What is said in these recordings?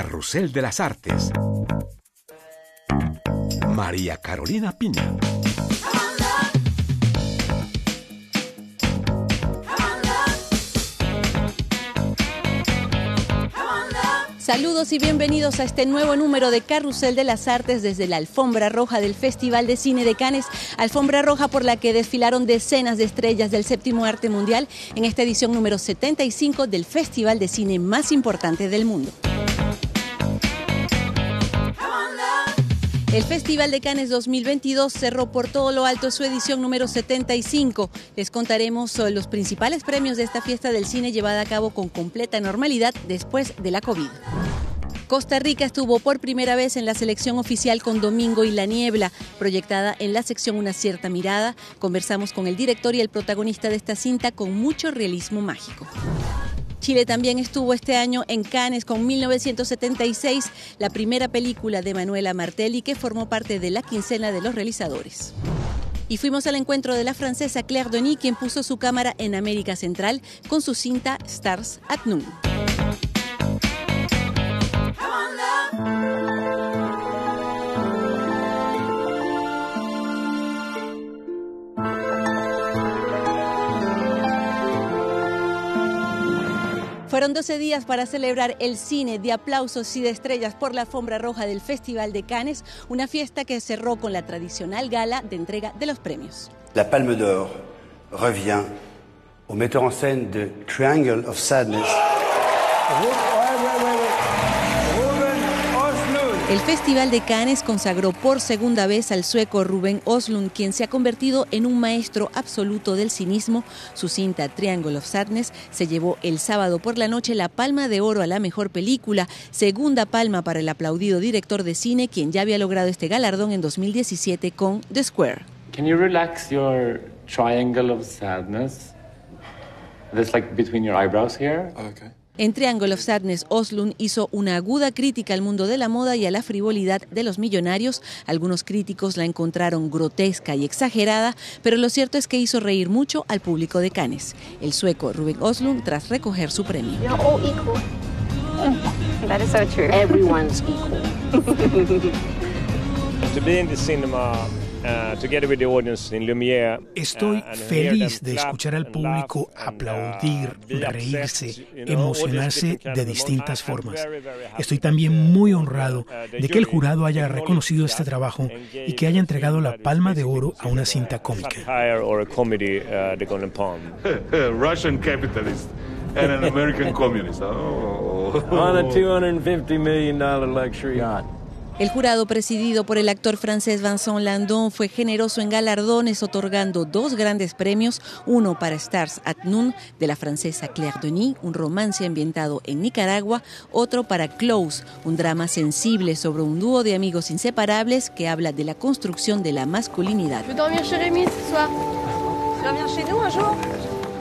Carrusel de las Artes. María Carolina Piña. Saludos y bienvenidos a este nuevo número de Carrusel de las Artes desde la alfombra roja del Festival de Cine de Cannes, alfombra roja por la que desfilaron decenas de estrellas del séptimo arte mundial en esta edición número 75 del Festival de Cine más importante del mundo. El Festival de Cannes 2022 cerró por todo lo alto su edición número 75. Les contaremos los principales premios de esta fiesta del cine llevada a cabo con completa normalidad después de la COVID. Costa Rica estuvo por primera vez en la selección oficial con Domingo y la Niebla, proyectada en la sección Una cierta mirada. Conversamos con el director y el protagonista de esta cinta con mucho realismo mágico. Chile también estuvo este año en Cannes con 1976, la primera película de Manuela Martelli que formó parte de la quincena de los realizadores. Y fuimos al encuentro de la francesa Claire Denis, quien puso su cámara en América Central con su cinta Stars at Noon. Fueron 12 días para celebrar el cine de aplausos y de estrellas por la alfombra roja del Festival de Cannes, una fiesta que cerró con la tradicional gala de entrega de los premios. La Palme d'Or revient au metteur en scène de Triangle of Sadness. El Festival de Cannes consagró por segunda vez al sueco Ruben Oslund, quien se ha convertido en un maestro absoluto del cinismo. Su cinta Triangle of Sadness se llevó el sábado por la noche la palma de oro a la mejor película, segunda palma para el aplaudido director de cine, quien ya había logrado este galardón en 2017 con The Square. Can you relax your triangle of sadness? That's like between your eyebrows here. Okay. En Triangle of Sadness, Oslund hizo una aguda crítica al mundo de la moda y a la frivolidad de los millonarios. Algunos críticos la encontraron grotesca y exagerada, pero lo cierto es que hizo reír mucho al público de Cannes. El sueco Ruben Oslund tras recoger su premio. Uh, together with the audience in Lumière. Estoy uh, hear feliz de escuchar al público uh, aplaudir, reírse, emocionarse de distintas formas. very, very happy Estoy that, también muy honrado the de que el jury jurado haya reconocido este that trabajo y que haya the entregado la palma de oro a una cinta cómica. Russian capitalist and an American communist. Oh. On a 250 million dollar luxury yacht. El jurado, presidido por el actor francés Vincent Landon, fue generoso en galardones, otorgando dos grandes premios, uno para Stars at Noon de la francesa Claire Denis, un romance ambientado en Nicaragua, otro para Close, un drama sensible sobre un dúo de amigos inseparables que habla de la construcción de la masculinidad.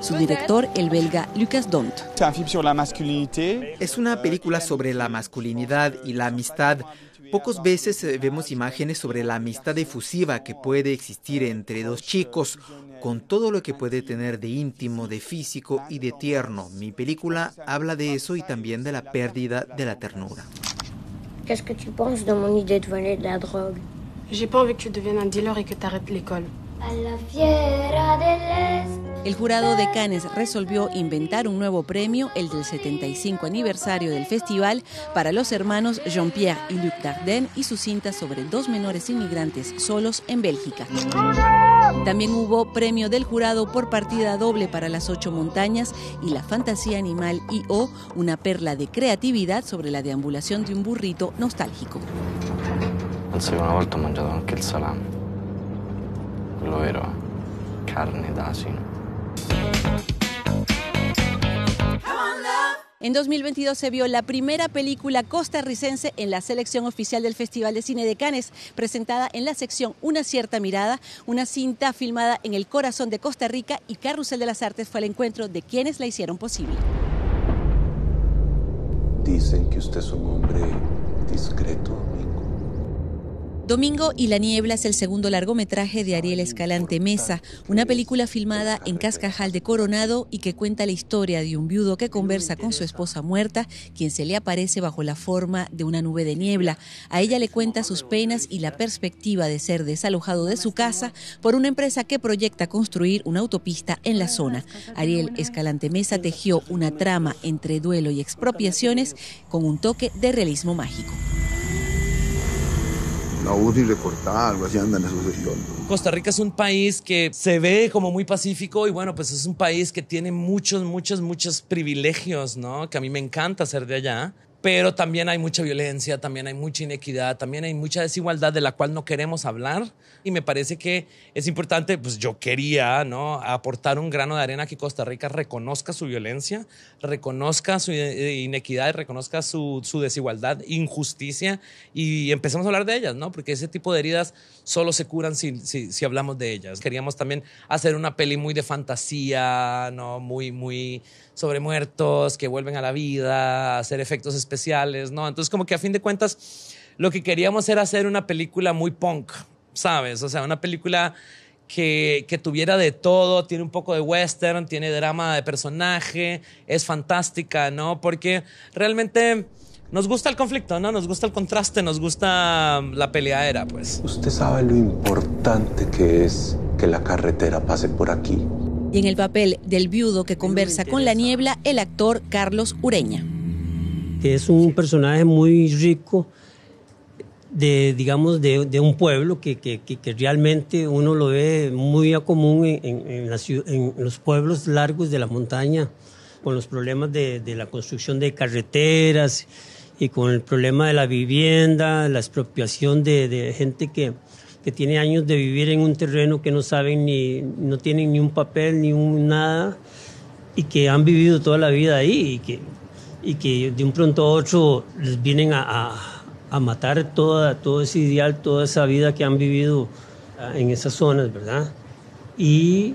Su director, el belga Lucas Dont. Es una película sobre la masculinidad y la amistad. Pocas veces eh, vemos imágenes sobre la amistad efusiva que puede existir entre dos chicos, con todo lo que puede tener de íntimo, de físico y de tierno. Mi película habla de eso y también de la pérdida de la ternura. Qu'est-ce que tu penses de mon idée de voler de la drogue J'ai pas envie que tu deviennes un dealer et que t'arrêtes l'école. A la fiera del este. El jurado de Cannes resolvió inventar un nuevo premio, el del 75 aniversario del festival, para los hermanos Jean-Pierre y Luc Dardenne y su cinta sobre dos menores inmigrantes solos en Bélgica. También hubo premio del jurado por partida doble para Las Ocho Montañas y La Fantasía Animal I.O., una perla de creatividad sobre la deambulación de un burrito nostálgico. Una volta ho mangiato anche il salame. Quello vero, carne d'asino. En 2022 se vio la primera película costarricense en la selección oficial del Festival de Cine de Cannes, presentada en la sección Una cierta mirada, una cinta filmada en el corazón de Costa Rica y Carrusel de las Artes fue el encuentro de quienes la hicieron posible. Dicen que usted es un hombre discreto. Domingo y la niebla es el segundo largometraje de Ariel Escalante Mesa, una película filmada en Cascajal de Coronado y que cuenta la historia de un viudo que conversa con su esposa muerta, quien se le aparece bajo la forma de una nube de niebla. A ella le cuenta sus penas y la perspectiva de ser desalojado de su casa por una empresa que proyecta construir una autopista en la zona. Ariel Escalante Mesa tejió una trama entre duelo y expropiaciones con un toque de realismo mágico útil recortar, algo así andan esos Costa Rica es un país que se ve como muy pacífico y bueno, pues es un país que tiene muchos, muchos, muchos privilegios, ¿no? Que a mí me encanta ser de allá pero también hay mucha violencia, también hay mucha inequidad, también hay mucha desigualdad de la cual no queremos hablar y me parece que es importante, pues yo quería, ¿no? aportar un grano de arena que Costa Rica reconozca su violencia, reconozca su inequidad, reconozca su, su desigualdad, injusticia y empecemos a hablar de ellas, ¿no? Porque ese tipo de heridas solo se curan si, si, si hablamos de ellas. Queríamos también hacer una peli muy de fantasía, ¿no? Muy, muy sobre muertos que vuelven a la vida, hacer efectos especiales, ¿no? Entonces como que a fin de cuentas lo que queríamos era hacer una película muy punk, ¿sabes? O sea, una película que, que, tuviera de todo, tiene un poco de western, tiene drama de personaje, es fantástica, ¿no? Porque realmente nos gusta el conflicto, ¿no? Nos gusta el contraste, nos gusta la peleadera, pues. Usted sabe lo importante que es que la carretera pase por aquí y en el papel del viudo que conversa con la niebla, el actor Carlos Ureña. Es un personaje muy rico de, digamos, de, un pueblo que, que, que, realmente uno lo ve muy a común en, en, los pueblos largos de la montaña, con los problemas de, de la construcción de carreteras y con el problema de la vivienda, la expropiación de, de gente que, que tiene años de vivir en un terreno que no saben ni, no tienen ni un papel ni un nada y que han vivido toda la vida ahí y que, y que de un pronto a otro les vienen a, a, matar toda, todo ese ideal, toda esa vida que han vivido ah, en esas zonas, ¿verdad? Y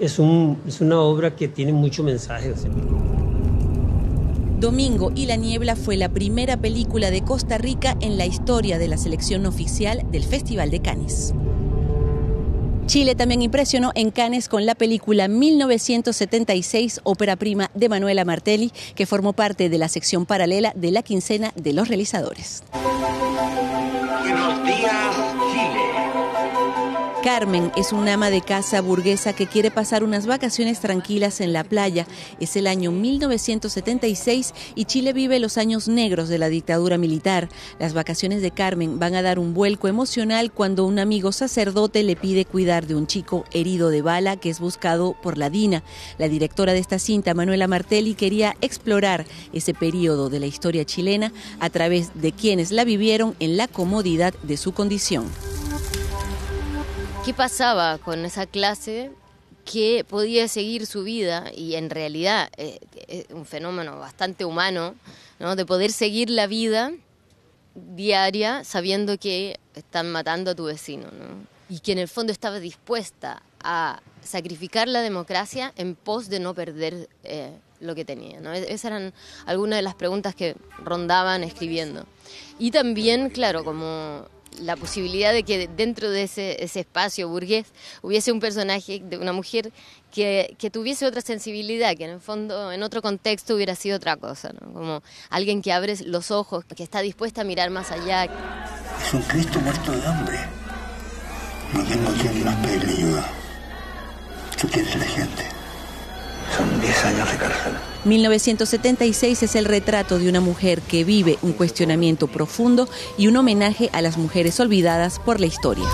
es, un, es una obra que tiene mucho mensaje. Domingo y la Niebla fue la primera película de Costa Rica en la historia de la selección oficial del Festival de Cannes. Chile también impresionó en Cannes con la película 1976, ópera prima de Manuela Martelli, que formó parte de la sección paralela de la quincena de los realizadores. Buenos días, Carmen es una ama de casa burguesa que quiere pasar unas vacaciones tranquilas en la playa. Es el año 1976 y Chile vive los años negros de la dictadura militar. Las vacaciones de Carmen van a dar un vuelco emocional cuando un amigo sacerdote le pide cuidar de un chico herido de bala que es buscado por la DINA. La directora de esta cinta, Manuela Martelli, quería explorar ese periodo de la historia chilena a través de quienes la vivieron en la comodidad de su condición. ¿Qué pasaba con esa clase que podía seguir su vida y en realidad eh, es un fenómeno bastante humano, ¿no? de poder seguir la vida diaria sabiendo que están matando a tu vecino ¿no? y que en el fondo estaba dispuesta a sacrificar la democracia en pos de no perder eh, lo que tenía. ¿no? Esas eran algunas de las preguntas que rondaban escribiendo. Y también, claro, como la posibilidad de que dentro de ese, espacio burgués hubiese un personaje de una mujer que, tuviese otra sensibilidad, que en el fondo, en otro contexto hubiera sido otra cosa, como alguien que abre los ojos, que está dispuesta a mirar más allá. Es un Cristo muerto de hambre. No tengo quien más pedirle ayuda. ¿Qué la gente? Son 10 años de cárcel. 1976 es el retrato de una mujer que vive un cuestionamiento profundo y un homenaje a las mujeres olvidadas por la historia.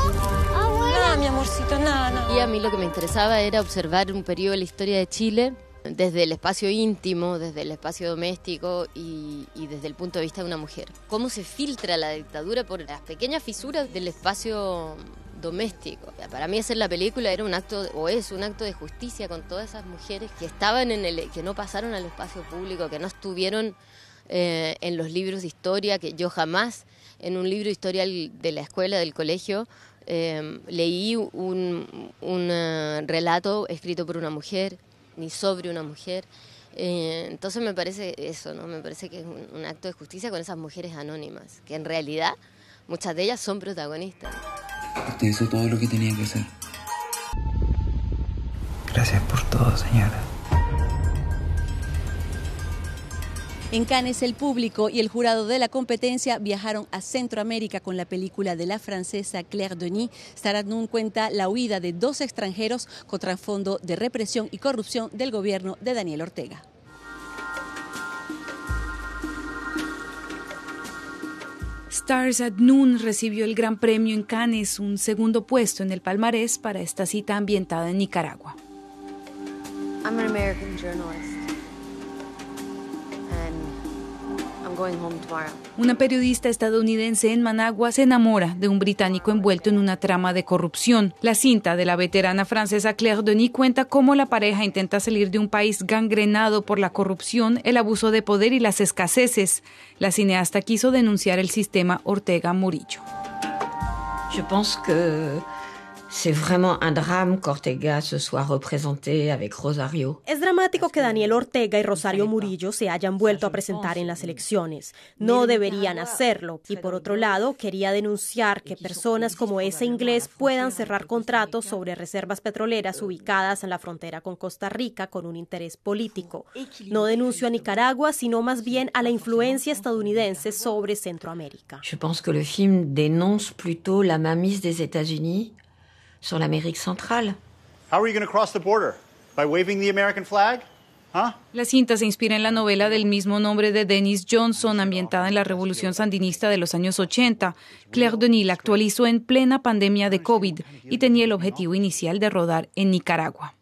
Nada, mi amorcito, nada, Y a mí lo que me interesaba era observar un periodo de la historia de Chile desde el espacio íntimo, desde el espacio doméstico y, y, desde el punto de vista de una mujer. Cómo se filtra la dictadura por las pequeñas fisuras del espacio doméstico. Para mí hacer la película era un acto, o es un acto de justicia con todas esas mujeres que estaban en el, que no pasaron al espacio público, que no estuvieron eh, en los libros de historia, que yo jamás en un libro de historia de la escuela, del colegio, eh, leí un, eh, relato escrito por una mujer, ni sobre una mujer. entonces me parece eso, ¿no? Me parece que es un acto de justicia con esas mujeres anónimas, que en realidad muchas de ellas son protagonistas. Usted hizo todo lo que tenía que hacer. Gracias por todo, señora. En Cannes, el público y el jurado de la competencia viajaron a Centroamérica con la película de la francesa Claire Denis. Nun cuenta la huida de dos extranjeros con trasfondo de represión y corrupción del gobierno de Daniel Ortega. Stars at Noon recibió el Gran Premio en Cannes, un segundo puesto en el palmarés para esta cita ambientada en Nicaragua. I'm an American journalist. Una periodista estadounidense en Managua se enamora de un británico envuelto en una trama de corrupción. La cinta de la veterana francesa Claire Denis cuenta cómo la pareja intenta salir de un país gangrenado por la corrupción, el abuso de poder y las escaseces. La cineasta quiso denunciar el sistema Ortega Murillo. Je pense que C'est vraiment un drame qu'Ortega se soit représenté avec Rosario. Es dramático que Daniel Ortega y Rosario Murillo se hayan vuelto a presentar en las elecciones. No deberían hacerlo. Y por otro lado, quería denunciar que personas como ese inglés puedan cerrar contratos sobre reservas petroleras ubicadas en la frontera con Costa Rica con un interés político. No denuncio a Nicaragua, sino más bien a la influencia estadounidense sobre Centroamérica. Je pense que le film dénonce plutôt la mainmise des États-Unis sur l'Amérique centrale. How are you going to cross the border? By waving the American flag? Huh? La cinta se inspira en la novela del mismo nombre de Dennis Johnson, ambientada en la Revolución Sandinista de los años 80. Claire Denis la actualizó en plena pandemia de COVID y tenía el objetivo inicial de rodar en Nicaragua.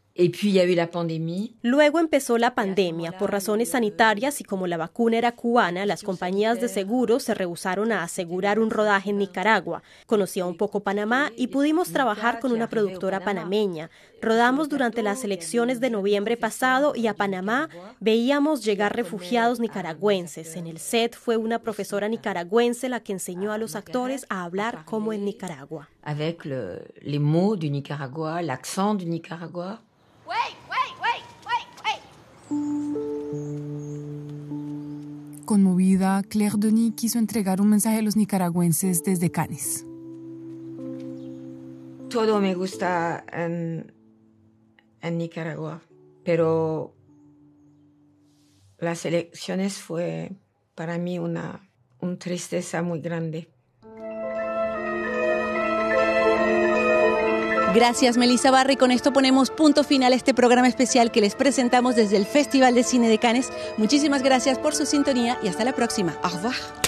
Luego empezó la pandemia. Por razones sanitarias y como la vacuna era cubana, las compañías de seguros se rehusaron a asegurar un rodaje en Nicaragua. Conocía un poco Panamá y pudimos trabajar con una productora panameña. Rodamos durante las elecciones de noviembre pasado y a Panamá veíamos llegar refugiados nicaragüenses. En el set fue una profesora nicaragüense la que enseñó a los actores a hablar como en Nicaragua. Avec les mots du Nicaragua, l'accent du Nicaragua. Conmovida, Claire Denis quiso entregar un mensaje a los nicaragüenses desde Cannes. Todo me gusta en, en Nicaragua, pero las elecciones fue para mí una, una tristeza muy grande. Gracias, Melissa Barra. Y con esto ponemos punto final a este programa especial que les presentamos desde el Festival de Cine de Cannes. Muchísimas gracias por su sintonía y hasta la próxima. Au revoir.